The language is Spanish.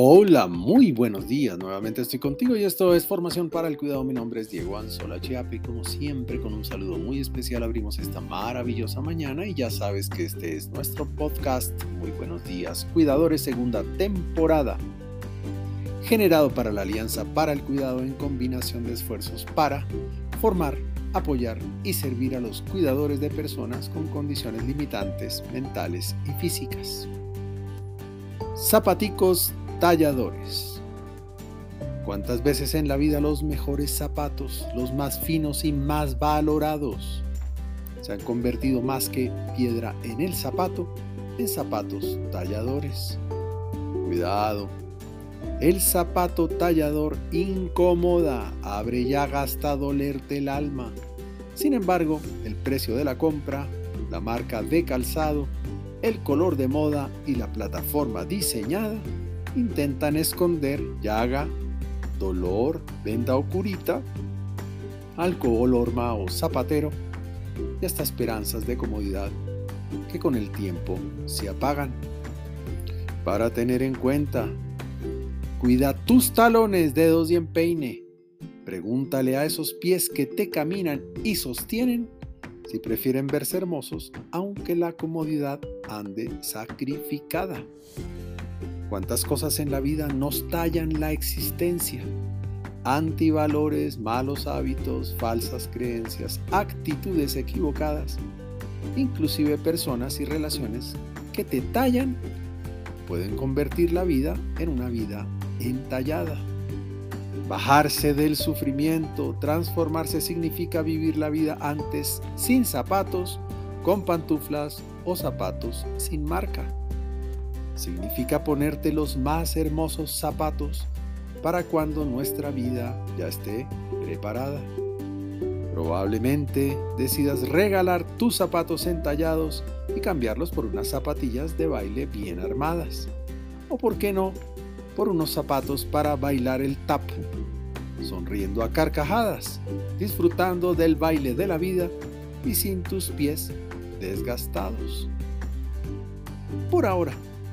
Hola, muy buenos días. Nuevamente estoy contigo y esto es Formación para el Cuidado. Mi nombre es Diego Anzola Chiapi y como siempre con un saludo muy especial abrimos esta maravillosa mañana y ya sabes que este es nuestro podcast. Muy buenos días, cuidadores, segunda temporada. Generado para la Alianza para el Cuidado en combinación de esfuerzos para formar, apoyar y servir a los cuidadores de personas con condiciones limitantes mentales y físicas. Zapaticos talladores. ¿Cuántas veces en la vida los mejores zapatos, los más finos y más valorados, se han convertido más que piedra en el zapato en zapatos talladores? Cuidado. El zapato tallador incomoda, abre llaga hasta dolerte el alma. Sin embargo, el precio de la compra, la marca de calzado, el color de moda y la plataforma diseñada intentan esconder llaga, dolor, venda o curita, alcohol, horma o zapatero y hasta esperanzas de comodidad que con el tiempo se apagan. Para tener en cuenta, cuida tus talones, dedos y empeine. Pregúntale a esos pies que te caminan y sostienen si prefieren verse hermosos, aunque la comodidad ande sacrificada. ¿Cuántas cosas en la vida nos tallan la existencia? Antivalores, malos hábitos, falsas creencias, actitudes equivocadas, inclusive personas y relaciones que te tallan, pueden convertir la vida en una vida entallada. Bajarse del sufrimiento, transformarse significa vivir la vida antes sin zapatos, con pantuflas o zapatos sin marca significa ponerte los más hermosos zapatos para cuando nuestra vida ya esté preparada. Probablemente decidas regalar tus zapatos entallados y cambiarlos por unas zapatillas de baile bien armadas. O por qué no, por unos zapatos para bailar el tap, sonriendo a carcajadas, disfrutando del baile de la vida y sin tus pies desgastados. Por ahora,